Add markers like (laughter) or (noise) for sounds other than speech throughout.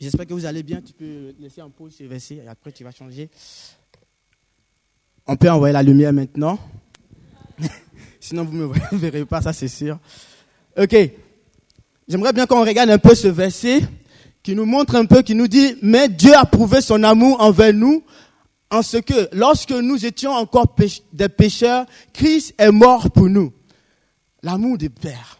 J'espère que vous allez bien. Tu peux laisser en pause ce verset et après tu vas changer. On peut envoyer la lumière maintenant. (laughs) Sinon, vous ne me (laughs) verrez pas, ça c'est sûr. Ok. J'aimerais bien qu'on regarde un peu ce verset qui nous montre un peu, qui nous dit, mais Dieu a prouvé son amour envers nous en ce que lorsque nous étions encore des pécheurs, Christ est mort pour nous. L'amour du Père.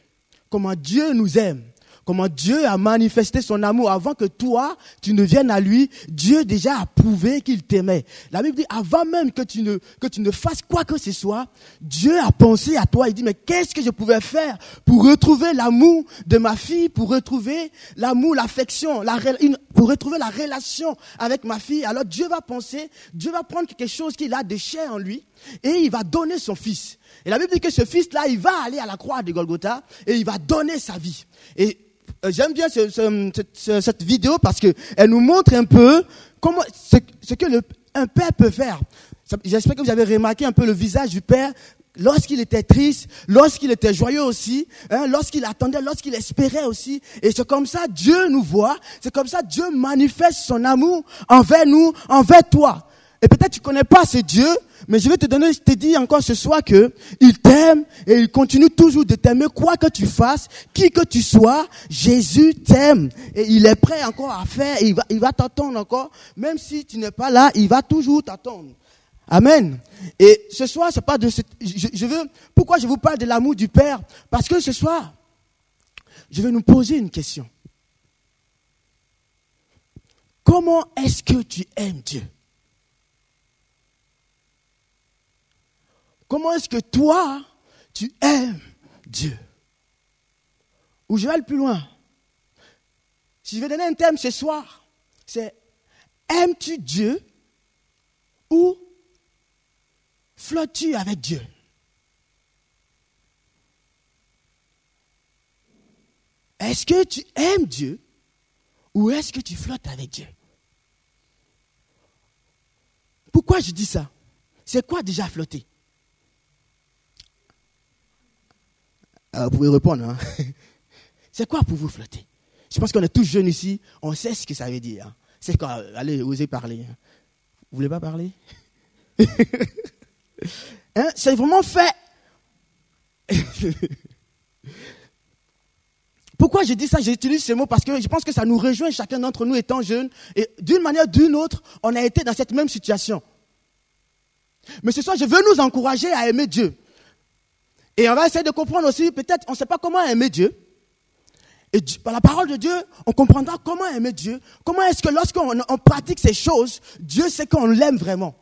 Comment Dieu nous aime comment Dieu a manifesté son amour avant que toi, tu ne viennes à lui. Dieu déjà a prouvé qu'il t'aimait. La Bible dit, avant même que tu ne, que tu ne fasses quoi que ce soit, Dieu a pensé à toi. Il dit, mais qu'est-ce que je pouvais faire pour retrouver l'amour de ma fille, pour retrouver l'amour, l'affection, la, pour retrouver la relation avec ma fille? Alors Dieu va penser, Dieu va prendre quelque chose qu'il a de cher en lui et il va donner son fils. Et la Bible dit que ce fils-là, il va aller à la croix de Golgotha et il va donner sa vie. J'aime bien cette vidéo parce qu'elle nous montre un peu comment ce, que un père peut faire. J'espère que vous avez remarqué un peu le visage du père lorsqu'il était triste, lorsqu'il était joyeux aussi, hein, lorsqu'il attendait, lorsqu'il espérait aussi. Et c'est comme ça Dieu nous voit, c'est comme ça Dieu manifeste son amour envers nous, envers toi. Et peut-être tu connais pas ce Dieu, mais je vais te donner, je te dis encore ce soir que il t'aime et il continue toujours de t'aimer, quoi que tu fasses, qui que tu sois, Jésus t'aime et il est prêt encore à faire, il va, il t'attendre encore, même si tu n'es pas là, il va toujours t'attendre. Amen. Et ce soir, c'est pas de je, je veux, pourquoi je vous parle de l'amour du Père? Parce que ce soir, je vais nous poser une question. Comment est-ce que tu aimes Dieu? Comment est-ce que toi, tu aimes Dieu? Ou je vais aller plus loin. Si je vais donner un thème ce soir, c'est aimes-tu Dieu ou flottes-tu avec Dieu? Est-ce que tu aimes Dieu ou est-ce que tu flottes avec Dieu? Pourquoi je dis ça? C'est quoi déjà flotter? Euh, vous pouvez répondre. Hein. (laughs) C'est quoi pour vous flotter? Je pense qu'on est tous jeunes ici, on sait ce que ça veut dire. C'est quoi? Allez, osez parler. Hein. Vous voulez pas parler? (laughs) Hein? C'est vraiment fait. (laughs) Pourquoi je dis ça? J'utilise ce mot parce que je pense que ça nous rejoint chacun d'entre nous étant jeunes. Et d'une manière ou d'une autre, on a été dans cette même situation. Mais ce soir, je veux nous encourager à aimer Dieu. Et on va essayer de comprendre aussi, peut-être, on ne sait pas comment aimer Dieu. Et par la parole de Dieu, on comprendra comment aimer Dieu. Comment est-ce que lorsqu'on pratique ces choses, Dieu sait qu'on l'aime vraiment?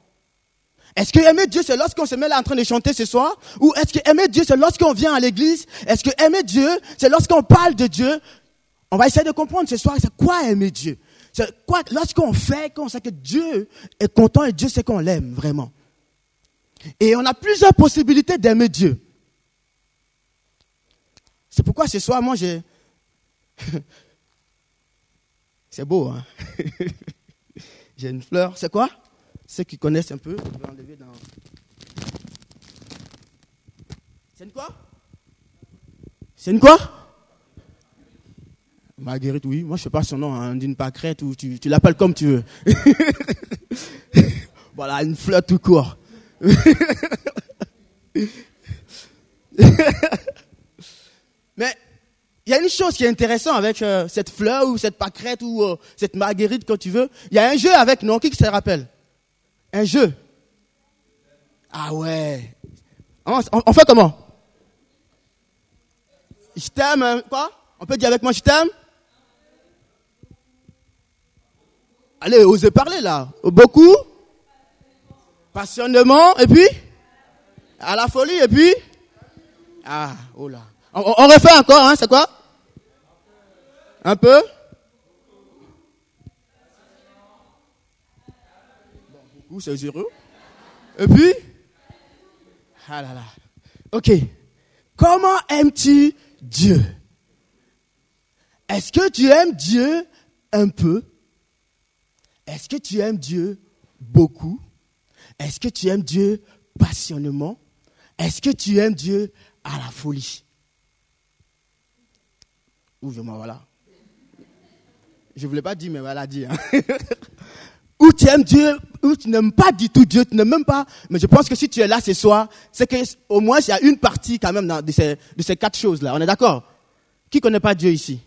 Est-ce que aimer Dieu, c'est lorsqu'on se met là en train de chanter ce soir? Ou est-ce que aimer Dieu, c'est lorsqu'on vient à l'église? Est-ce que aimer Dieu, c'est lorsqu'on parle de Dieu? On va essayer de comprendre ce soir, c'est quoi aimer Dieu? C'est quoi, lorsqu'on fait, qu'on sait que Dieu est content et Dieu sait qu'on l'aime vraiment. Et on a plusieurs possibilités d'aimer Dieu. C'est pourquoi ce soir, moi, j'ai... (laughs) C'est beau, hein (laughs) J'ai une fleur. C'est quoi? Ceux qui connaissent un peu, je vais enlever dans... C'est une quoi? C'est une quoi? Marguerite, oui. Moi, je ne sais pas son nom, hein, d'une pâquerette ou tu, tu l'appelles comme tu veux. (laughs) voilà, une fleur tout court. Mais il y a une chose qui est intéressante avec euh, cette fleur ou cette pâquerette ou euh, cette marguerite, quand tu veux. Il y a un jeu avec, non Qui se rappelle Un jeu. Ah ouais. On, fait comment? Je t'aime, hein, quoi? On peut dire avec moi, je t'aime? Allez, osez parler là. Beaucoup Passionnément, et puis? À la folie, et puis? Ah, oh là. On, refait encore, hein, c'est quoi? Un peu? Beaucoup, c'est zéro. Et puis? Ah là là. Ok. Comment aimes-tu Dieu? Est-ce que tu aimes Dieu un peu? Est-ce que tu aimes Dieu beaucoup? Est-ce que tu aimes Dieu passionnément? Est-ce que tu aimes Dieu à la folie? Ouvre-moi, voilà. Je ne voulais pas dire, mais a dit. Hein. (laughs) ou tu aimes Dieu, ou tu n'aimes pas du tout Dieu, tu n'aimes même pas. Mais je pense que si tu es là ce soir, c'est qu'au moins il y a une partie quand même de, ces, de ces quatre choses-là. On est d'accord? Qui ne connaît pas Dieu ici?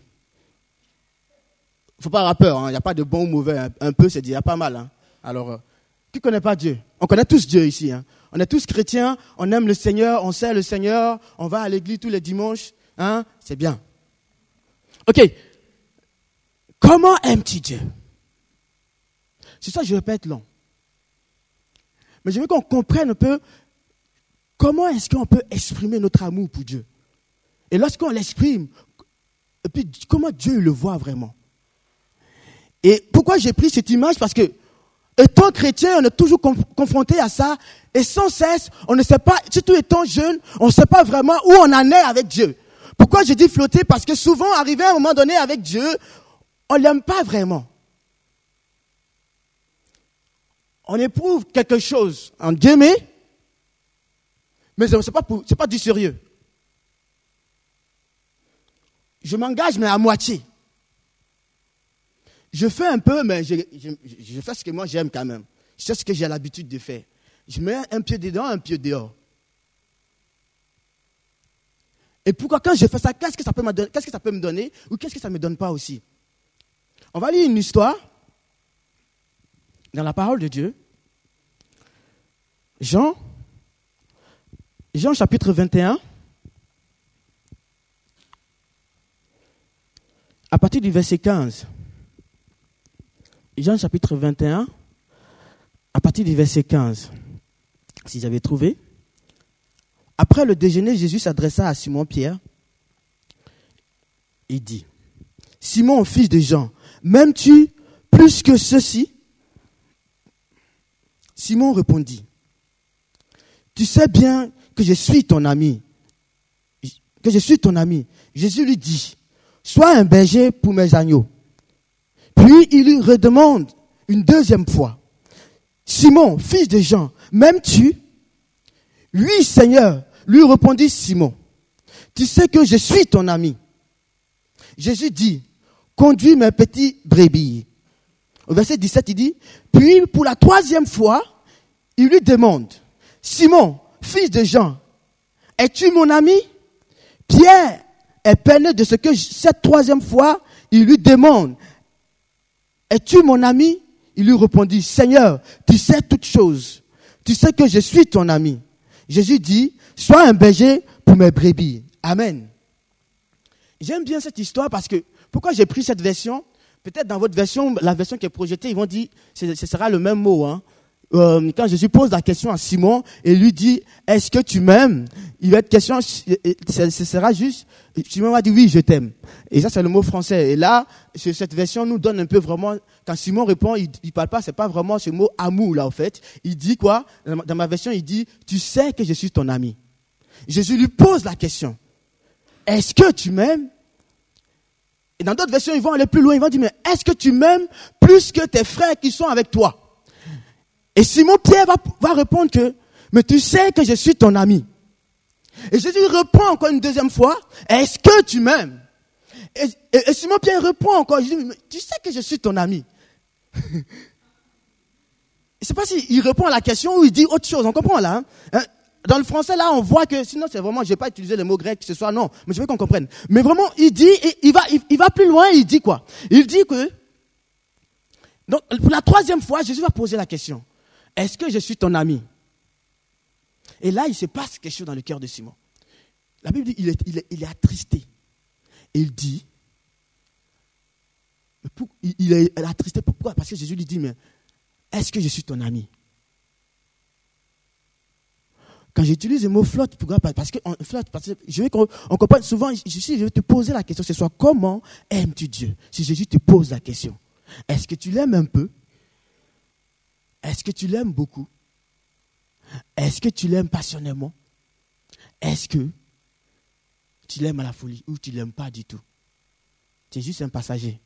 Faut pas avoir peur, il hein. n'y a pas de bon ou mauvais. Un, peu, c'est déjà pas mal. Hein. Alors, euh, qui connaît pas Dieu? On connaît tous Dieu ici. Hein. On est tous chrétiens, on aime le Seigneur, on sait le Seigneur, on va à l'église tous les dimanches. Hein c'est bien. Ok. Comment aimes-tu Dieu? C'est ça, je répète long. Mais je veux qu'on comprenne un peu comment est-ce qu'on peut exprimer notre amour pour Dieu. Et lorsqu'on l'exprime, et puis comment Dieu le voit vraiment? Et pourquoi j'ai pris cette image? Parce que, étant chrétien, on est toujours confronté à ça. Et sans cesse, on ne sait pas, surtout étant jeune, on ne sait pas vraiment où on en est avec Dieu. Pourquoi je dis flotter? Parce que souvent, arrivé à un moment donné avec Dieu, on ne l'aime pas vraiment. On éprouve quelque chose, en guillemets, mais ce n'est pas, pas du sérieux. Je m'engage, mais à moitié. Je fais un peu, mais je, fais ce que moi j'aime quand même. Je sais ce que j'ai l'habitude de faire. Je mets un pied dedans, un pied dehors. Et pourquoi quand je fais ça, qu'est-ce que ça peut me donner, ou qu'est-ce que ça ne me donne pas aussi? On va lire une histoire dans la parole de Dieu. Jean, Jean chapitre 21, à partir du verset 15. Jean chapitre 21, à partir du verset 15, si j'avais trouvé. Après le déjeuner, Jésus s'adressa à Simon-Pierre. Il dit, Simon, fils de Jean, m'aimes-tu plus que ceci? Simon répondit, Tu sais bien que je suis ton ami, que je suis ton ami. Jésus lui dit, Sois un berger pour mes agneaux. Puis il lui redemande une deuxième fois, Simon, fils de Jean, m'aimes-tu Oui, Seigneur, lui répondit Simon, tu sais que je suis ton ami. Jésus dit, conduis mes petits brebis. Au verset 17, il dit, puis pour la troisième fois, il lui demande, Simon, fils de Jean, es-tu mon ami? Pierre est peiné de ce que cette troisième fois, il lui demande, es-tu mon ami? Il lui répondit, Seigneur, tu sais toutes choses. Tu sais que je suis ton ami. Jésus dit, sois un berger pour mes brebis. Amen. J'aime bien cette histoire parce que, pourquoi j'ai pris cette version? Peut-être dans votre version, la version qui est projetée, ils vont dire, ce sera le même mot. Hein. Euh, quand Jésus pose la question à Simon et lui dit, est-ce que tu m'aimes? Il va être question, ce sera juste, Simon va dire oui, je t'aime. Et ça, c'est le mot français. Et là, cette version nous donne un peu vraiment, quand Simon répond, il, ne parle pas, c'est pas vraiment ce mot amour, là, en fait. Il dit quoi? Dans ma version, il dit, tu sais que je suis ton ami. Jésus lui pose la question. Est-ce que tu m'aimes? Et dans d'autres versions, ils vont aller plus loin. Ils vont dire, mais est-ce que tu m'aimes plus que tes frères qui sont avec toi? Et Simon Pierre va, répondre que, mais tu sais que je suis ton ami. Et Jésus répond encore une deuxième fois, est-ce que tu m'aimes? Et, Simon Pierre répond encore, je dis, mais tu sais que je suis ton ami. (laughs) je ne sais pas s'il répond à la question ou il dit autre chose, on comprend là. Hein? Hein? Dans le français, là, on voit que, sinon c'est vraiment, je vais pas utiliser le mot grec, ce soit, non, mais je veux qu'on comprenne. Mais vraiment, il dit, il, va, il va plus loin, il dit quoi? Il dit que, donc, pour la troisième fois, Jésus va poser la question. Est-ce que je suis ton ami? Et là, il se passe quelque chose dans le cœur de Simon. La Bible dit il est, il est, attristé. Et il dit il est attristé. Pourquoi Parce que Jésus lui dit Mais est-ce que je suis ton ami? Quand j'utilise le mot flotte, pourquoi Parce que flotte, parce que je veux qu'on comprenne souvent, je, je vais te poser la question ce soir comment aimes-tu Dieu? Si Jésus te pose la question, est-ce que tu l'aimes un peu? Est-ce que tu l'aimes beaucoup? Est-ce que tu l'aimes passionnément? Est-ce que tu l'aimes à la folie ou tu ne l'aimes pas du tout? Tu es juste un passager.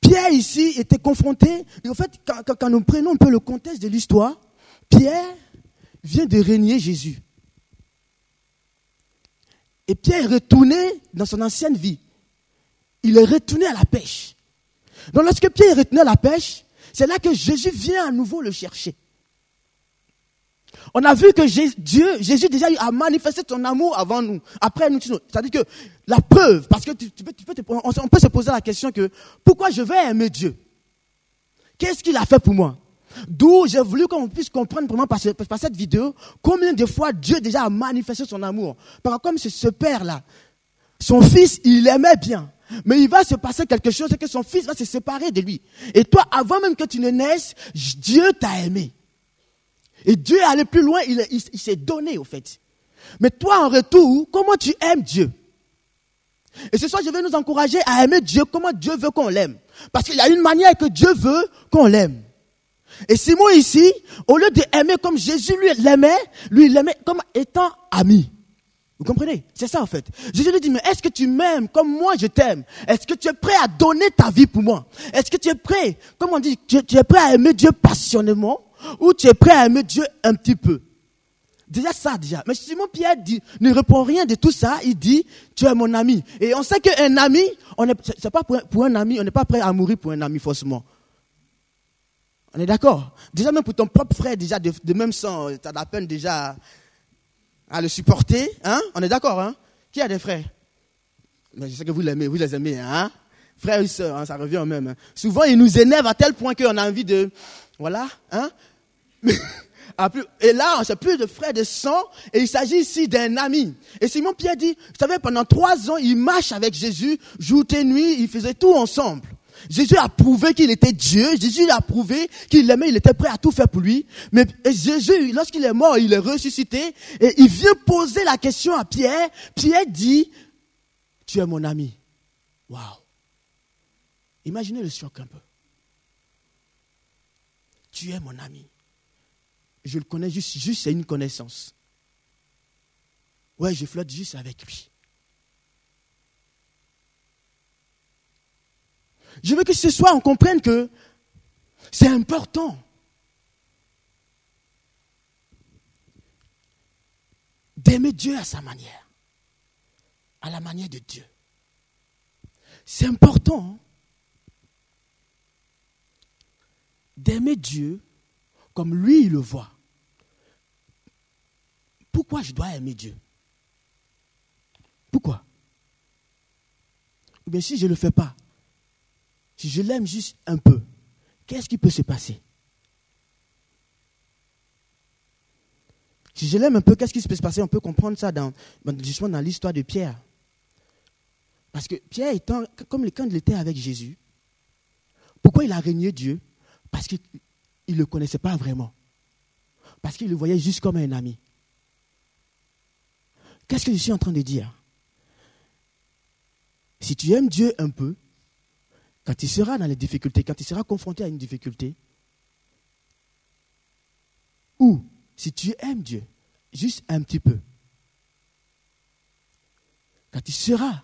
Pierre ici était confronté, et en fait, quand, quand nous prenons un peu le contexte de l'histoire, Pierre vient de régner Jésus. Et Pierre est retourné dans son ancienne vie. Il est retourné à la pêche. Donc lorsque Pierre à la pêche, c'est là que Jésus vient à nouveau le chercher. On a vu que Dieu, Jésus déjà a manifesté son amour avant nous, après nous. C'est-à-dire que la preuve, parce que tu, peux, peut se poser la question que pourquoi je vais aimer Dieu? Qu'est-ce qu'il a fait pour moi? D'où j'ai voulu qu'on puisse comprendre vraiment par, cette vidéo combien de fois Dieu déjà a manifesté son amour. Par comme c'est ce père-là, son fils, il l'aimait bien. Mais il va se passer quelque chose, c'est que son fils va se séparer de lui. Et toi, avant même que tu ne naisses, Dieu t'a aimé. Et Dieu est allé plus loin, il, s'est donné au fait. Mais toi, en retour, comment tu aimes Dieu? Et ce soir, je vais nous encourager à aimer Dieu comment Dieu veut qu'on l'aime. Parce qu'il y a une manière que Dieu veut qu'on l'aime. Et Simon ici, au lieu d'aimer comme Jésus lui l'aimait, lui l'aimait comme étant ami. Vous comprenez? C'est ça en fait. Jésus lui dit, mais est-ce que tu m'aimes comme moi je t'aime? Est-ce que tu es prêt à donner ta vie pour moi? Est-ce que tu es prêt, comme on dit, tu, es prêt à aimer Dieu passionnément ou tu es prêt à aimer Dieu un petit peu? Déjà ça, déjà. Mais Simon Pierre dit, ne répond rien de tout ça. Il dit, tu es mon ami. Et on sait qu'un ami, on est, c'est pas pour, un ami, on n'est pas prêt à mourir pour un ami faussement. On est d'accord? Déjà même pour ton propre frère, déjà de, même sang, tu as la peine déjà à, le supporter. Hein? On est d'accord hein? Qui a des frères? Mais je sais que vous l'aimez, vous les aimez. Hein? Frères et sœurs, hein, ça revient au même. Hein. Souvent, ils nous énervent à tel point qu'on a envie de... Voilà. Hein? (laughs) Et là, c'est plus de frères de sang, et il s'agit ici d'un ami. Et Simon Pierre dit, vous savez, pendant trois ans, il marche avec Jésus, jour et nuit, ils faisaient tout ensemble. Jésus a prouvé qu'il était Dieu. Jésus a prouvé qu'il l'aimait, il était prêt à tout faire pour lui. Mais Jésus, lorsqu'il est mort, il est ressuscité et il vient poser la question à Pierre. Pierre dit, tu es mon ami. Waouh. Imaginez le choc un peu. Tu es mon ami. Je le connais juste, juste c'est une connaissance. Ouais, je flotte juste avec lui. Je veux que ce soir on comprenne que c'est important. D'aimer Dieu à sa manière, à la manière de Dieu. C'est important d'aimer Dieu comme lui il le voit. Pourquoi je dois aimer Dieu? Pourquoi? Ou bien si je ne le fais pas, si je l'aime juste un peu, qu'est-ce qui peut se passer? Si je l'aime un peu, qu'est-ce qui peut se passer? On peut comprendre ça dans, justement dans l'histoire de Pierre. Parce que Pierre, étant, comme quand il était avec Jésus, pourquoi il a régné Dieu? Parce qu'il ne le connaissait pas vraiment. Parce qu'il le voyait juste comme un ami. Qu'est-ce que je suis en train de dire? Si tu aimes Dieu un peu, quand tu seras dans les difficultés, quand tu seras confronté à une difficulté, ou si tu aimes Dieu, juste un petit peu, quand tu seras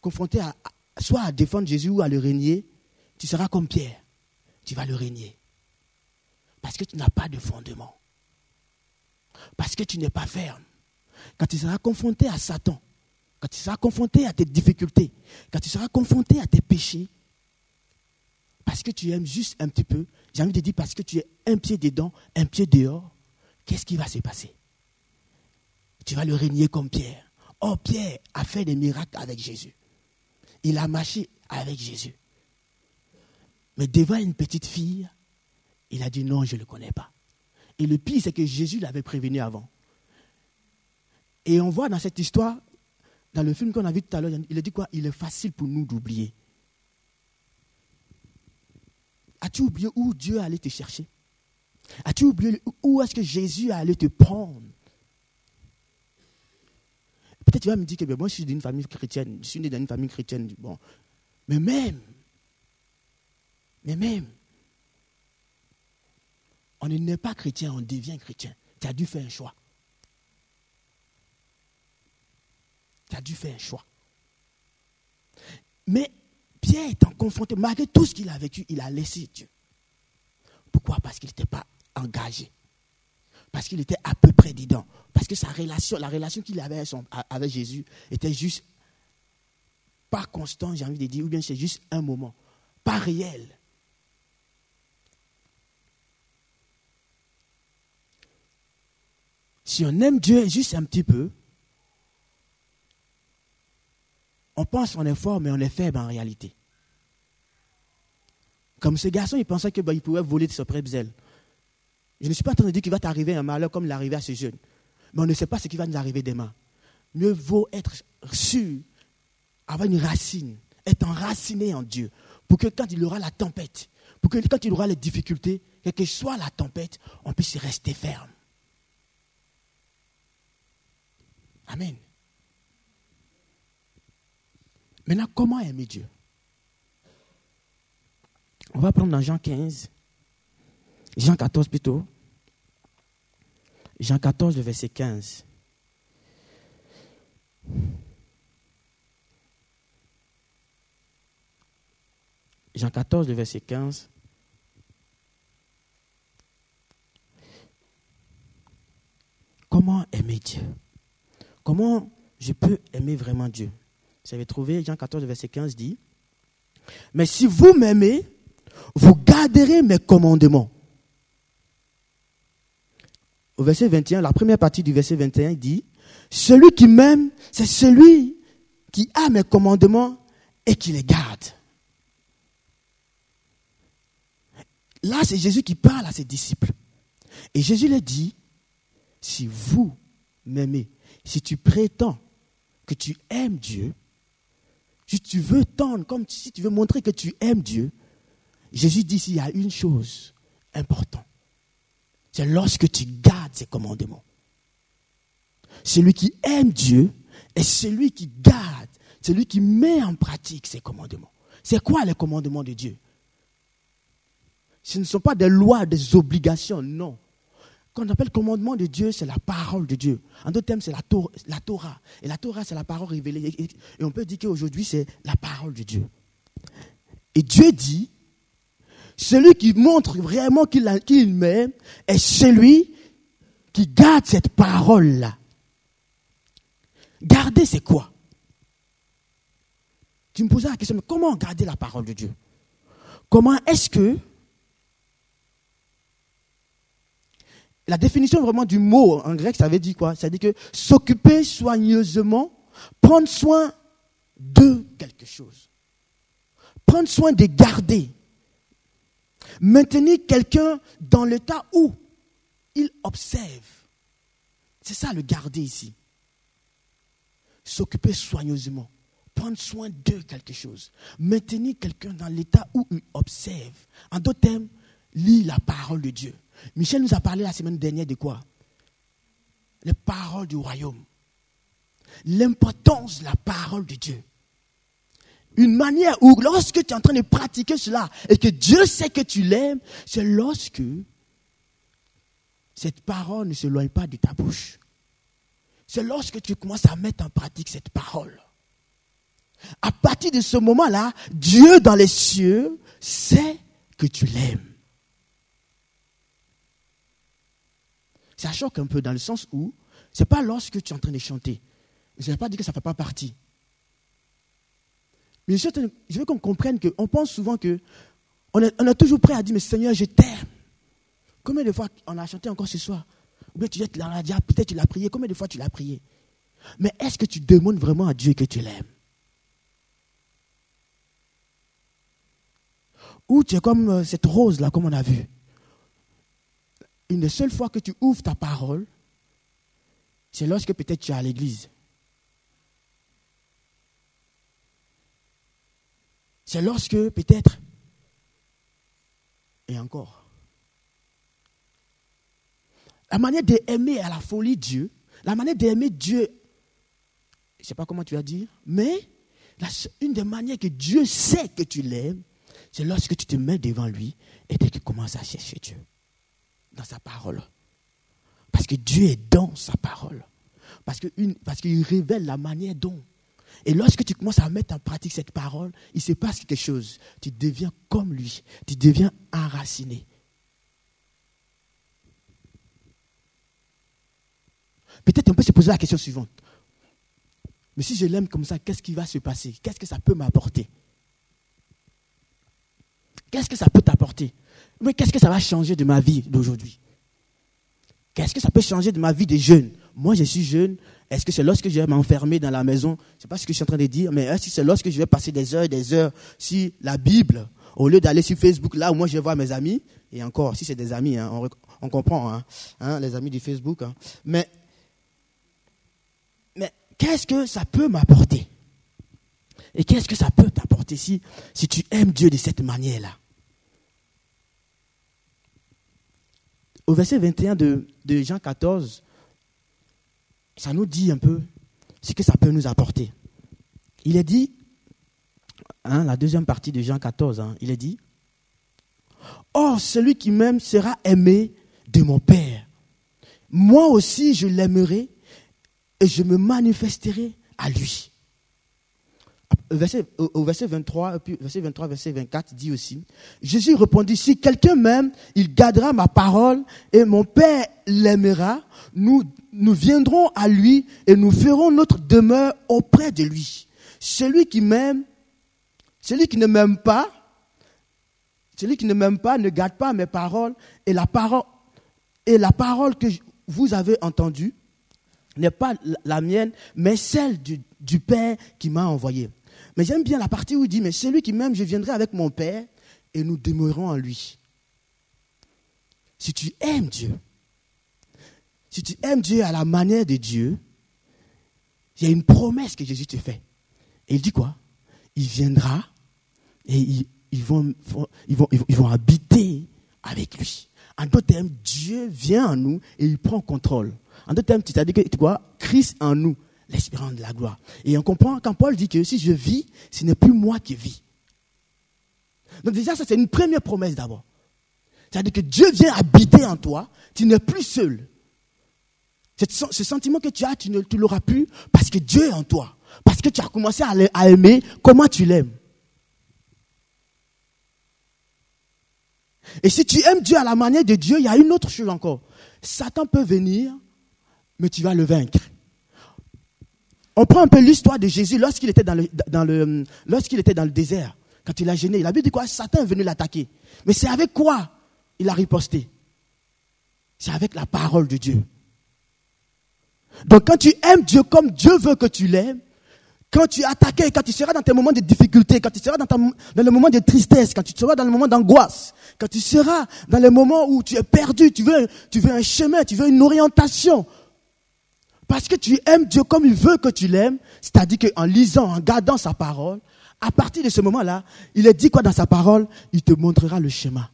confronté à, soit à défendre Jésus ou à le régner, tu seras comme Pierre, tu vas le régner. Parce que tu n'as pas de fondement. Parce que tu n'es pas ferme. Quand tu seras confronté à Satan, quand tu seras confronté à tes difficultés, quand tu seras confronté à tes péchés, parce que tu aimes juste un petit peu, j'ai envie de dire parce que tu es un pied dedans, un pied dehors, qu'est-ce qui va se passer? Tu vas le régner comme Pierre. Oh, Pierre a fait des miracles avec Jésus. Il a marché avec Jésus. Mais devant une petite fille, il a dit non, je ne le connais pas. Et le pire, c'est que Jésus l'avait prévenu avant. Et on voit dans cette histoire dans le film qu'on a vu tout à l'heure, il a dit quoi? Il est facile pour nous d'oublier. As-tu oublié où Dieu allait te chercher? As-tu oublié où est-ce que Jésus allait te prendre? Peut-être tu vas me dire que ben, moi je suis d'une famille chrétienne, je suis né dans une famille chrétienne. Bon. Mais même, mais même, on n'est pas chrétien, on devient chrétien. Tu as dû faire un choix. Tu as dû faire un choix. Mais Pierre étant confronté, malgré tout ce qu'il a vécu, il a laissé Dieu. Pourquoi? Parce qu'il n'était pas engagé. Parce qu'il était à peu près dedans. Parce que sa relation, la relation qu'il avait avec Jésus était juste pas constant, j'ai envie de dire, ou bien c'est juste un moment, pas réel. Si on aime Dieu juste un petit peu, on pense qu'on est fort, mais on est faible en réalité. Comme ce garçon, il pensait qu'il bah, pouvait voler de ses propres ailes. Je ne suis pas en train de dire qu'il va t'arriver un malheur comme l'arrivée à ce jeune. Mais on ne sait pas ce qui va nous arriver demain. Mieux vaut être sûr, avoir une racine, être enraciné en Dieu, pour que quand il aura la tempête, pour que quand il aura les difficultés, quelle que soit la tempête, on puisse rester ferme. Amen. Maintenant, comment aimer Dieu? On va prendre dans Jean 15, Jean 14 plutôt. Jean 14, le verset 15. Jean 14, le verset 15. Comment aimer Dieu? Comment je peux aimer vraiment Dieu? Avez trouvé, Jean 14, verset 15 dit, Mais si vous m'aimez, vous garderez mes commandements. Au verset 21, la première partie du verset 21 dit, Celui qui m'aime, c'est celui qui a mes commandements et qui les garde. Là, c'est Jésus qui parle à ses disciples. Et Jésus leur dit, si vous m'aimez, si tu prétends que tu aimes Dieu, si tu veux tendre, comme si tu veux montrer que tu aimes Dieu, Jésus dit s'il y a une chose importante, c'est lorsque tu gardes ses commandements. Celui qui aime Dieu est celui qui garde, celui qui met en pratique ses commandements. C'est quoi les commandements de Dieu? Ce ne sont pas des lois, des obligations, non qu'on appelle commandement de Dieu, c'est la parole de Dieu. En d'autres termes, c'est la, Torah. Et la Torah, c'est la parole révélée. Et, on peut dire qu'aujourd'hui, c'est la parole de Dieu. Et Dieu dit, celui qui montre vraiment qu'il m'aime est celui qui garde cette parole-là. Garder, c'est quoi? Tu me posais la question, mais comment garder la parole de Dieu? Comment est-ce que la définition vraiment du mot en grec, ça veut dire quoi? Ça veut dire que s'occuper soigneusement, prendre soin de quelque chose. Prendre soin de garder. Maintenir quelqu'un dans l'état où il observe. C'est ça le garder ici. S'occuper soigneusement. Prendre soin de quelque chose. Maintenir quelqu'un dans l'état où il observe. En d'autres termes, lit la parole de Dieu. Michel nous a parlé la semaine dernière de quoi? Les paroles du royaume. L'importance de la parole de Dieu. Une manière où lorsque tu es en train de pratiquer cela et que Dieu sait que tu l'aimes, c'est lorsque cette parole ne se loigne pas de ta bouche. C'est lorsque tu commences à mettre en pratique cette parole. À partir de ce moment-là, Dieu dans les cieux sait que tu l'aimes. Ça choque un peu dans le sens où ce n'est pas lorsque tu es en train de chanter. Je ne vais pas dire que ça ne fait pas partie. Mais je veux qu'on comprenne qu'on pense souvent que on est, toujours prêt à dire, mais Seigneur, je t'aime. Combien de fois on a chanté encore ce soir? Ou bien tu es là, peut-être tu l'as prié. Combien de fois tu l'as prié? Mais est-ce que tu demandes vraiment à Dieu que tu l'aimes? Ou tu es comme euh, cette rose-là, comme on a vu une des seules fois que tu ouvres ta parole, c'est lorsque peut-être tu es à l'église. C'est lorsque peut-être, et encore, la manière d'aimer à la folie Dieu, la manière d'aimer Dieu, je ne sais pas comment tu vas dire, mais une des manières que Dieu sait que tu l'aimes, c'est lorsque tu te mets devant lui et que tu commences à chercher Dieu dans sa parole. Parce que Dieu est dans sa parole. Parce qu'il révèle la manière dont. Et lorsque tu commences à mettre en pratique cette parole, il se passe quelque chose. Tu deviens comme lui. Tu deviens enraciné. peut-être on peut se poser la question suivante. Mais si je l'aime comme ça, qu'est-ce qui va se passer? Qu'est-ce que ça peut m'apporter? Qu'est-ce que ça peut t'apporter? Mais qu'est-ce que ça va changer de ma vie d'aujourd'hui? Qu'est-ce que ça peut changer de ma vie de jeune? Moi, je suis jeune. Est-ce que c'est lorsque je vais m'enfermer dans la maison? Je ne sais pas ce que je suis en train de dire, mais est-ce que c'est lorsque je vais passer des heures et des heures si la Bible, au lieu d'aller sur Facebook, là où moi je voir mes amis, et encore, si c'est des amis, hein, on, comprend, hein, hein, les amis du Facebook, mais qu'est-ce que ça peut m'apporter? Et qu'est-ce que ça peut t'apporter si, si tu aimes Dieu de cette manière-là? Au verset 21 de, de Jean 14, ça nous dit un peu ce que ça peut nous apporter. Il est dit, hein, la deuxième partie de Jean 14, hein, il est dit, Or, celui qui m'aime sera aimé de mon Père. Moi aussi, je l'aimerai et je me manifesterai à lui. Au verset 23, puis verset 23, verset 24 dit aussi, Jésus répondit, si quelqu'un m'aime, il gardera ma parole et mon Père l'aimera. Nous, nous viendrons à lui et nous ferons notre demeure auprès de lui. Celui qui m'aime, celui qui ne m'aime pas, celui qui ne m'aime pas ne garde pas mes paroles et la parole, et la parole que vous avez entendue n'est pas la mienne, mais celle du, Père qui m'a envoyé. Mais j'aime bien la partie où il dit, mais celui qui m'aime, je viendrai avec mon Père et nous demeurerons en lui. Si tu aimes Dieu, si tu aimes Dieu à la manière de Dieu, il y a une promesse que Jésus te fait. Et il dit quoi? Il viendra et ils, vont, habiter avec lui. En d'autres termes, Dieu vient en nous et il prend contrôle. En d'autres termes, tu as dit que quoi Christ en nous, l'espérance de la gloire. Et on comprend quand Paul dit que si je vis, ce n'est plus moi qui vis. Donc déjà, ça c'est une première promesse d'abord. C'est-à-dire que Dieu vient habiter en toi, tu n'es plus seul. Ce sentiment que tu as, tu ne l'auras plus parce que Dieu est en toi. Parce que tu as commencé à aimer comment tu l'aimes. Et si tu aimes Dieu à la manière de Dieu, il y a une autre chose encore. Satan peut venir mais tu vas le vaincre. On prend un peu l'histoire de Jésus lorsqu'il était dans le, lorsqu'il était dans le désert, quand il a gêné. Il a vu de quoi? Satan est venu l'attaquer. Mais c'est avec quoi il a riposté? C'est avec la parole de Dieu. Donc quand tu aimes Dieu comme Dieu veut que tu l'aimes, quand tu es attaqué, quand tu seras dans tes moments de difficulté, quand tu seras dans, dans le moment de tristesse, quand tu seras dans le moment d'angoisse, quand tu seras dans le moment où tu es perdu, tu veux, tu veux un chemin, tu veux une orientation, parce que tu aimes Dieu comme il veut que tu l'aimes, c'est-à-dire qu'en lisant, en gardant sa parole, à partir de ce moment-là, il est dit quoi dans sa parole? Il te montrera le schéma.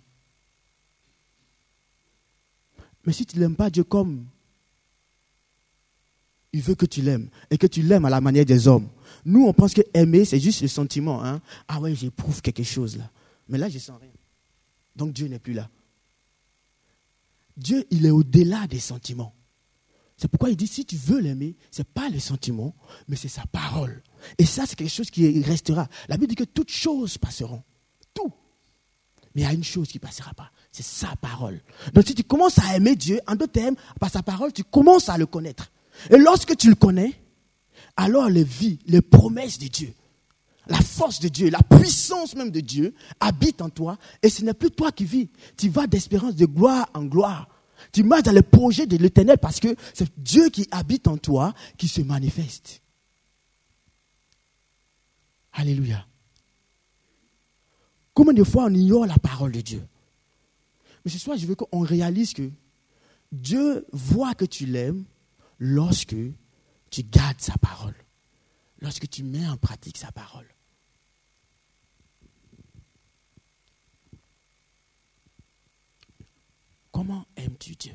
Mais si tu n'aimes pas Dieu comme il veut que tu l'aimes et que tu l'aimes à la manière des hommes, nous on pense que aimer c'est juste le sentiment. Hein? Ah ouais, j'éprouve quelque chose là. Mais là, je sens rien. Donc Dieu n'est plus là. Dieu, il est au-delà des sentiments. C'est pourquoi il dit, si tu veux l'aimer, ce n'est pas les sentiments, mais c'est sa parole. Et ça, c'est quelque chose qui restera. La Bible dit que toutes choses passeront. Tout. Mais il y a une chose qui ne passera pas. C'est sa parole. Donc si tu commences à aimer Dieu, en d'autres termes, par sa parole, tu commences à le connaître. Et lorsque tu le connais, alors les vies, les promesses de Dieu, la force de Dieu, la puissance même de Dieu habite en toi. Et ce n'est plus toi qui vis. Tu vas d'espérance de gloire en gloire. Tu marches dans le projet de l'éternel parce que c'est Dieu qui habite en toi qui se manifeste. Alléluia. Combien de fois on ignore la parole de Dieu? Mais ce soir, je veux qu'on réalise que Dieu voit que tu l'aimes lorsque tu gardes sa parole, lorsque tu mets en pratique sa parole. Comment aimes-tu Dieu?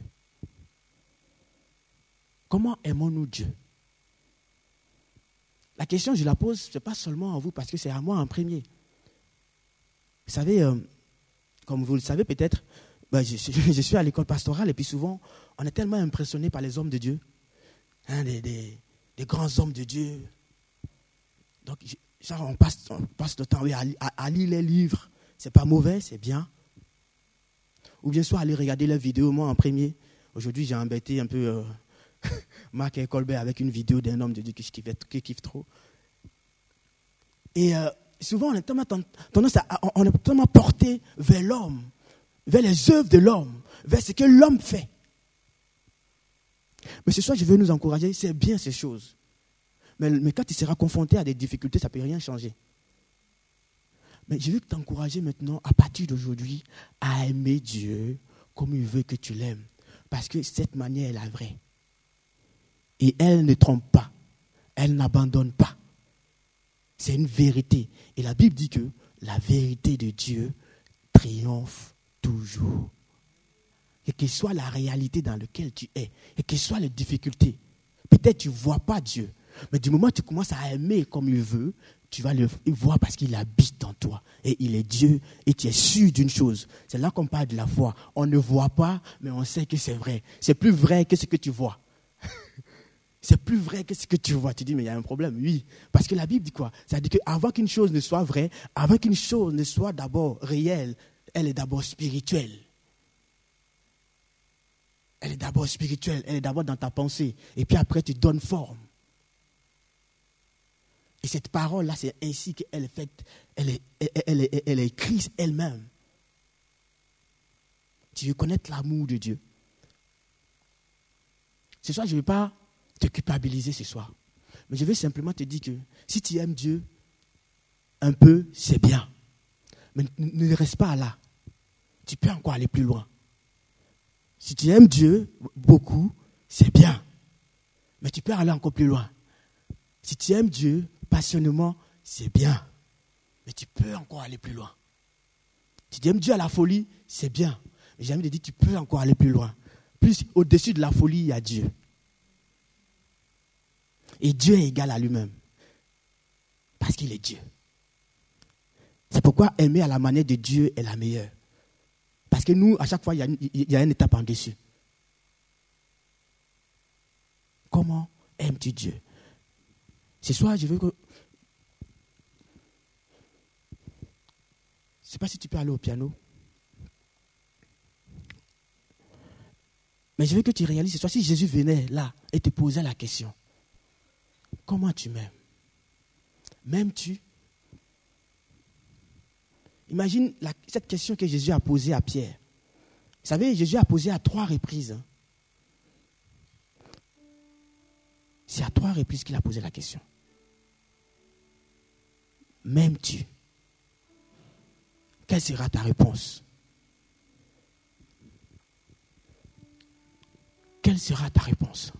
Comment aimons-nous Dieu? La question, je la pose, ce n'est pas seulement à vous, parce que c'est à moi en premier. Vous savez, euh, comme vous le savez peut-être, ben, je, suis (laughs) à l'école pastorale et puis souvent, on est tellement impressionné par les hommes de Dieu, hein, des, grands hommes de Dieu. Donc, on passe, on passe le temps à, à lire les livres. C'est pas mauvais, c'est bien ou bien soit aller regarder la vidéo, moi en premier. Aujourd'hui, j'ai embêté un peu euh, (laughs) Marc et Colbert avec une vidéo d'un homme de Dieu qui kiffe, trop. Et euh, souvent, on est tellement tendance à, on est tellement porté vers l'homme, vers les œuvres de l'homme, vers ce que l'homme fait. Mais ce soir, je veux nous encourager, c'est bien ces choses. Mais, mais quand tu seras confronté à des difficultés, ça ne peut rien changer. Mais je veux t'encourager maintenant, à partir d'aujourd'hui, à aimer Dieu comme il veut que tu l'aimes. Parce que cette manière est la vraie. Et elle ne trompe pas. Elle n'abandonne pas. C'est une vérité. Et la Bible dit que la vérité de Dieu triomphe toujours. Et que soit la réalité dans laquelle tu es, et que soit les difficultés. Peut-être tu ne vois pas Dieu, mais du moment où tu commences à aimer comme il veut, tu vas le voir parce qu'il habite en toi. Et il est Dieu et tu es sûr d'une chose. C'est là qu'on parle de la foi. On ne voit pas, mais on sait que c'est vrai. C'est plus vrai que ce que tu vois. (laughs) c'est plus vrai que ce que tu vois. Tu dis, mais il y a un problème. Oui. Parce que la Bible dit quoi? Ça dit qu'avant qu'une chose ne soit vraie, avant qu'une chose ne soit d'abord réelle, elle est d'abord spirituelle. Elle est d'abord spirituelle, elle est d'abord dans ta pensée. Et puis après, tu donnes forme. Et cette parole-là, c'est ainsi qu'elle est faite, elle est, elle, est, elle est écrite elle-même. Tu veux connaître l'amour de Dieu. Ce soir, je ne vais pas te culpabiliser ce soir. Mais je vais simplement te dire que si tu aimes Dieu un peu, c'est bien. Mais ne reste pas là. Tu peux encore aller plus loin. Si tu aimes Dieu beaucoup, c'est bien. Mais tu peux aller encore plus loin. Si tu aimes Dieu passionnément, c'est bien. Mais tu peux encore aller plus loin. Tu aimes Dieu à la folie, c'est bien. Mais j'ai envie de dire, tu peux encore aller plus loin. Plus au-dessus de la folie, il y a Dieu. Et Dieu est égal à lui-même. Parce qu'il est Dieu. C'est pourquoi aimer à la manière de Dieu est la meilleure. Parce que nous, à chaque fois, il y a une, il y a une étape en dessus. Comment aimes-tu Dieu? Ce soir, je veux que Je ne sais pas si tu peux aller au piano. Mais je veux que tu réalises ce soir, si Jésus venait là et te posait la question, comment tu m'aimes? M'aimes-tu? Imagine cette question que Jésus a posée à Pierre. Vous savez, Jésus a posé à trois reprises. Hein. C'est à trois reprises qu'il a posé la question. M'aimes-tu? Quelle sera ta réponse? Quelle sera ta réponse?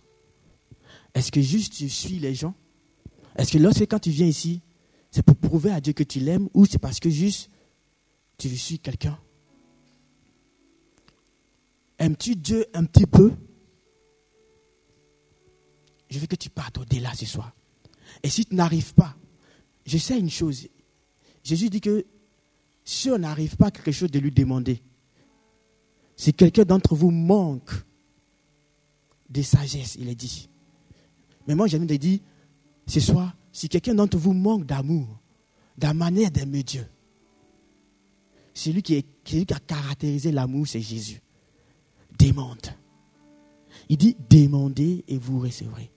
Est-ce que juste tu suis les gens? Est-ce que lorsque quand tu viens ici, c'est pour prouver à Dieu que tu l'aimes ou c'est parce que juste tu suis quelqu'un? Aimes-tu Dieu un petit peu? Je veux que tu partes au-delà ce soir. Et si tu n'arrives pas, je sais une chose. Jésus dit que si on n'arrive pas à quelque chose de lui demander, si quelqu'un d'entre vous manque de sagesse, il est dit. Mais moi, j'ai envie de dire, ce soir, si quelqu'un d'entre vous manque d'amour, de la manière d'aimer Dieu, celui qui, qui a caractérisé l'amour, c'est Jésus. Demande. Il dit, demandez et vous recevrez.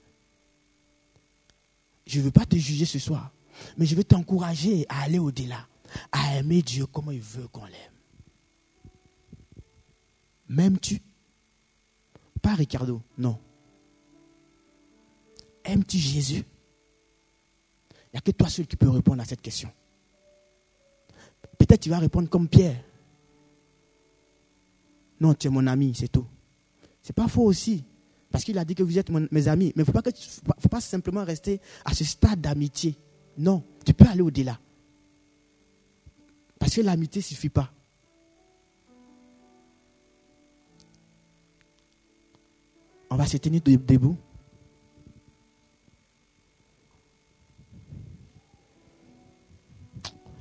Je ne veux pas te juger ce soir, mais je veux t'encourager à aller au-delà à aimer Dieu comme il veut qu'on l'aime. M'aimes-tu? Pas Ricardo, non. Aimes-tu Jésus? Il n'y a que toi seul qui peux répondre à cette question. Peut-être tu vas répondre comme Pierre. Non, tu es mon ami, c'est tout. C'est pas faux aussi. Parce qu'il a dit que vous êtes mes amis. Mais il ne faut pas simplement rester à ce stade d'amitié. Non, tu peux aller au-delà. Parce que l'amitié ne suffit pas. On va se tenir debout.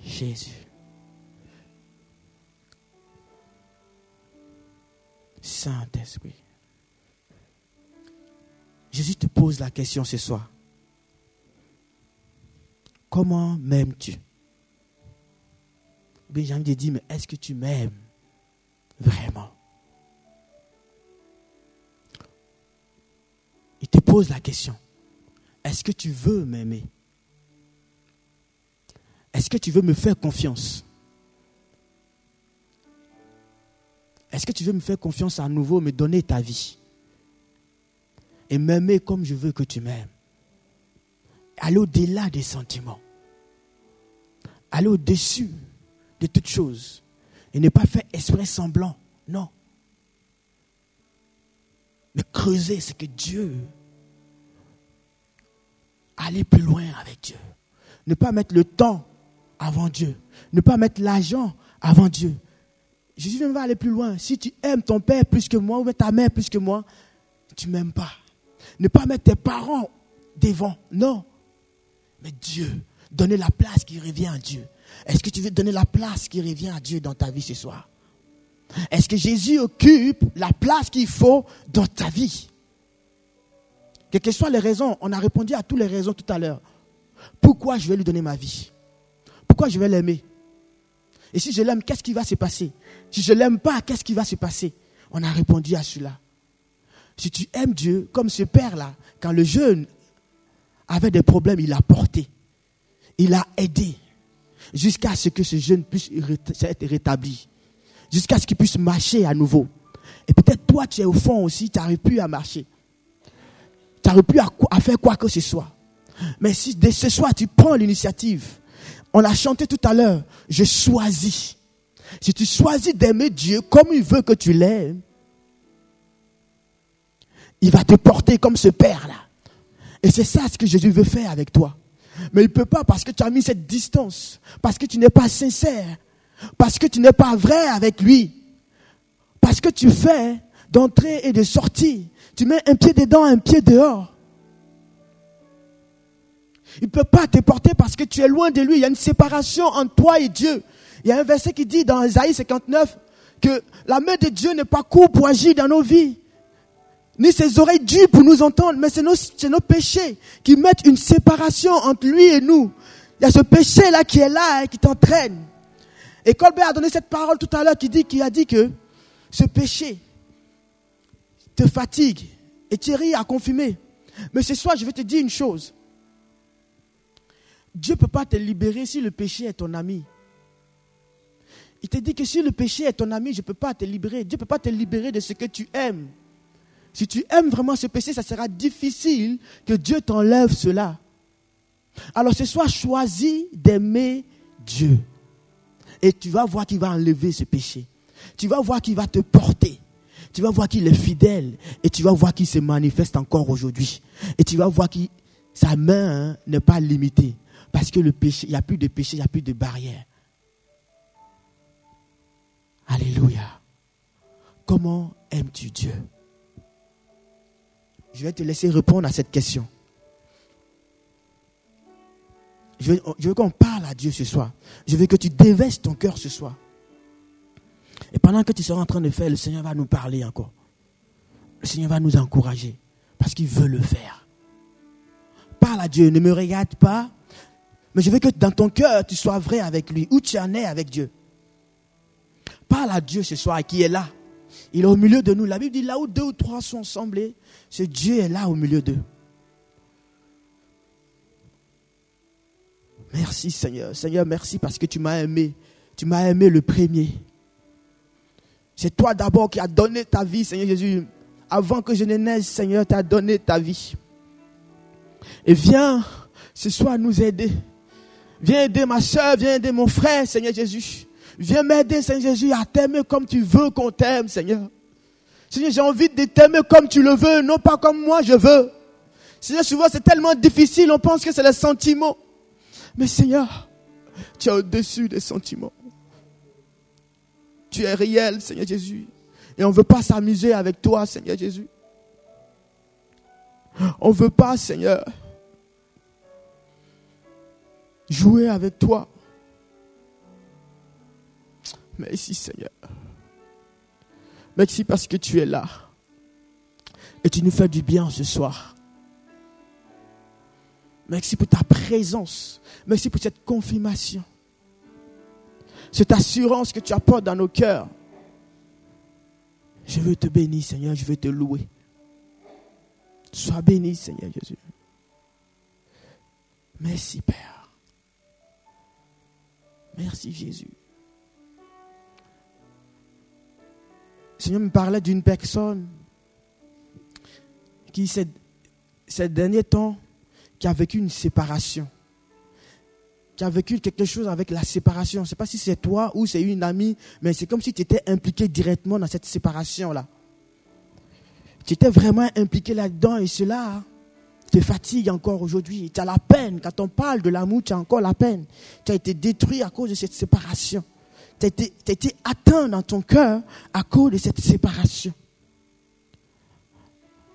Jésus. Saint-Esprit. Jésus te pose la question ce soir. Comment m'aimes-tu? J'ai envie de dire, mais est-ce que tu m'aimes vraiment? Pose la question. Est-ce que tu veux m'aimer? Est-ce que tu veux me faire confiance? Est-ce que tu veux me faire confiance à nouveau, me donner ta vie? Et m'aimer comme je veux que tu m'aimes. Aller au-delà des sentiments. Aller au-dessus de toutes choses. Et ne pas faire esprit semblant. Non. Mais creuser ce que Dieu aller plus loin avec Dieu. Ne pas mettre le temps avant Dieu. Ne pas mettre l'argent avant Dieu. Jésus va aller plus loin. Si tu aimes ton père plus que moi ou ta mère plus que moi, tu m'aimes pas. Ne pas mettre tes parents devant. Non. Mais Dieu. Donner la place qui revient à Dieu. Est-ce que tu veux donner la place qui revient à Dieu dans ta vie ce soir? Est-ce que Jésus occupe la place qu'il faut dans ta vie? Quelles que soient les raisons, on a répondu à toutes les raisons tout à l'heure. Pourquoi je vais lui donner ma vie? Pourquoi je vais l'aimer? Et si je l'aime, qu'est-ce qui va se passer? Si je ne l'aime pas, qu'est-ce qui va se passer? On a répondu à cela. Si tu aimes Dieu, comme ce père-là, quand le jeune avait des problèmes, il a porté. Il a aidé. Jusqu'à ce que ce jeune puisse être rétabli. Jusqu'à ce qu'il puisse marcher à nouveau. Et peut-être toi, tu es au fond aussi, tu n'arrives plus à marcher. Tu n'aurais plus à, faire quoi que ce soit. Mais si dès ce soir tu prends l'initiative, on a chanté tout à l'heure, je choisis. Si tu choisis d'aimer Dieu comme il veut que tu l'aimes, il va te porter comme ce Père-là. Et c'est ça ce que Jésus veut faire avec toi. Mais il ne peut pas parce que tu as mis cette distance, parce que tu n'es pas sincère, parce que tu n'es pas vrai avec lui, parce que tu fais d'entrée et de sortie tu mets un pied dedans, un pied dehors. Il ne peut pas te porter parce que tu es loin de lui. Il y a une séparation entre toi et Dieu. Il y a un verset qui dit dans Isaïe 59 que la main de Dieu n'est pas courte pour agir dans nos vies, ni ses oreilles dures pour nous entendre, mais c'est nos, péchés qui mettent une séparation entre lui et nous. Il y a ce péché-là qui est là et qui t'entraîne. Et Colbert a donné cette parole tout à l'heure qui, qui a dit que ce péché, te fatigue. Et Thierry a confirmé. Mais ce soir, je vais te dire une chose. Dieu ne peut pas te libérer si le péché est ton ami. Il te dit que si le péché est ton ami, je ne peux pas te libérer. Dieu ne peut pas te libérer de ce que tu aimes. Si tu aimes vraiment ce péché, ça sera difficile que Dieu t'enlève cela. Alors ce soir, choisis d'aimer Dieu. Et tu vas voir qu'il va enlever ce péché. Tu vas voir qu'il va te porter tu vas voir qu'il est fidèle et tu vas voir qu'il se manifeste encore aujourd'hui. Et tu vas voir que sa main hein, n'est pas limitée. Parce que le péché, il n'y a plus de péché, il n'y a plus de barrière. Alléluia. Comment aimes-tu Dieu? Je vais te laisser répondre à cette question. Je veux, qu'on parle à Dieu ce soir. Je veux que tu dévestes ton cœur ce soir. Et pendant que tu seras en train de faire, le Seigneur va nous parler encore. Le Seigneur va nous encourager parce qu'il veut le faire. Parle à Dieu, ne me regarde pas, mais je veux que dans ton cœur, tu sois vrai avec lui, où tu en es avec Dieu. Parle à Dieu ce soir qui est là. Il est au milieu de nous. La Bible dit là où deux ou trois sont assemblés, ce Dieu est là au milieu d'eux. Merci Seigneur. Seigneur, merci parce que tu m'as aimé. Tu m'as aimé le premier. C'est toi d'abord qui as donné ta vie, Seigneur Jésus. Avant que je ne naisse, Seigneur, tu as donné ta vie. Et viens ce soir nous aider. Viens aider ma soeur, viens aider mon frère, Seigneur Jésus. Viens m'aider, Seigneur Jésus, à t'aimer comme tu veux qu'on t'aime, Seigneur. Seigneur, j'ai envie de t'aimer comme tu le veux, non pas comme moi je veux. Seigneur, souvent c'est tellement difficile, on pense que c'est le sentiment. Mais Seigneur, tu es au-dessus des sentiments. Tu es réel, Seigneur Jésus. Et on ne veut pas s'amuser avec toi, Seigneur Jésus. On ne veut pas, Seigneur, jouer avec toi. Merci, Seigneur. Merci parce que tu es là. Et tu nous fais du bien ce soir. Merci pour ta présence. Merci pour cette confirmation cette assurance que tu apportes dans nos cœurs. Je veux te bénir, Seigneur, je veux te louer. Sois béni, Seigneur Jésus. Merci, Père. Merci, Jésus. Seigneur me parlait d'une personne qui, ces, derniers temps, qui a vécu une séparation qui a vécu quelque chose avec la séparation. Je ne sais pas si c'est toi ou c'est une amie, mais c'est comme si tu étais impliqué directement dans cette séparation-là. Tu étais vraiment impliqué là-dedans et cela te fatigue encore aujourd'hui. Tu as la peine. Quand on parle de l'amour, tu as encore la peine. Tu as été détruit à cause de cette séparation. Tu as été, atteint dans ton cœur à cause de cette séparation.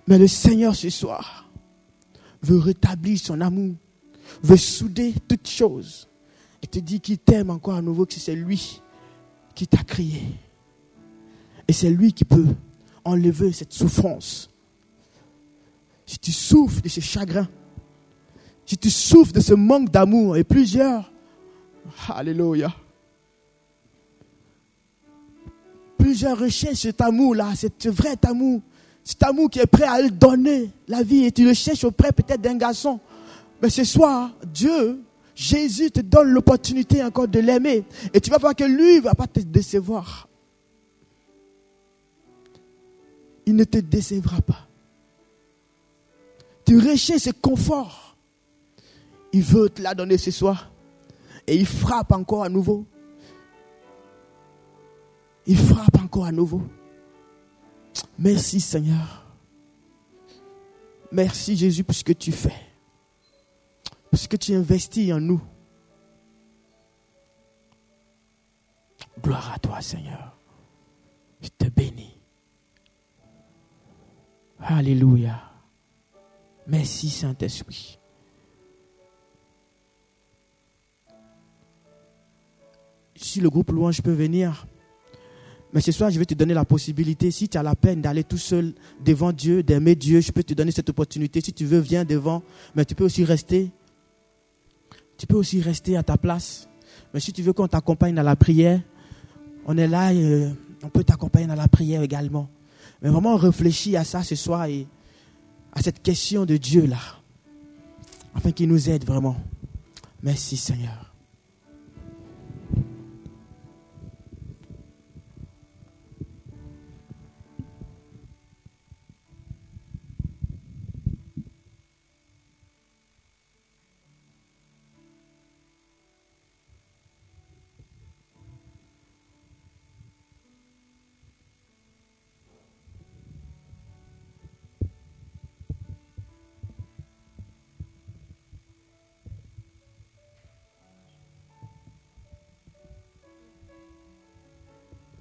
Mais le Seigneur ce soir veut rétablir son amour veut souder toutes choses et te dit qu'il t'aime encore à nouveau, que c'est lui qui t'a créé. Et c'est lui qui peut enlever cette souffrance. Si tu souffres de ce chagrin, si tu souffres de ce manque d'amour, et plusieurs, Alléluia, plusieurs recherchent cet amour-là, cet vrai amour, cet amour qui est prêt à le donner la vie, et tu le cherches auprès peut-être d'un garçon, mais ce soir, Dieu, Jésus te donne l'opportunité encore de l'aimer. Et tu vas voir que lui ne va pas te décevoir. Il ne te décevra pas. Tu recherches ce confort. Il veut te la donner ce soir. Et il frappe encore à nouveau. Il frappe encore à nouveau. Merci Seigneur. Merci Jésus pour ce que tu fais. Parce que tu investis en nous. Gloire à toi, Seigneur. Je te bénis. Alléluia. Merci, Saint-Esprit. Si le groupe louange peut venir, mais ce soir, je vais te donner la possibilité, si tu as la peine d'aller tout seul devant Dieu, d'aimer Dieu, je peux te donner cette opportunité. Si tu veux, viens devant, mais tu peux aussi rester tu peux aussi rester à ta place. Mais si tu veux qu'on t'accompagne dans la prière, on est là et euh, on peut t'accompagner dans la prière également. Mais vraiment réfléchis à ça ce soir et à cette question de Dieu là, afin qu'il nous aide vraiment. Merci Seigneur.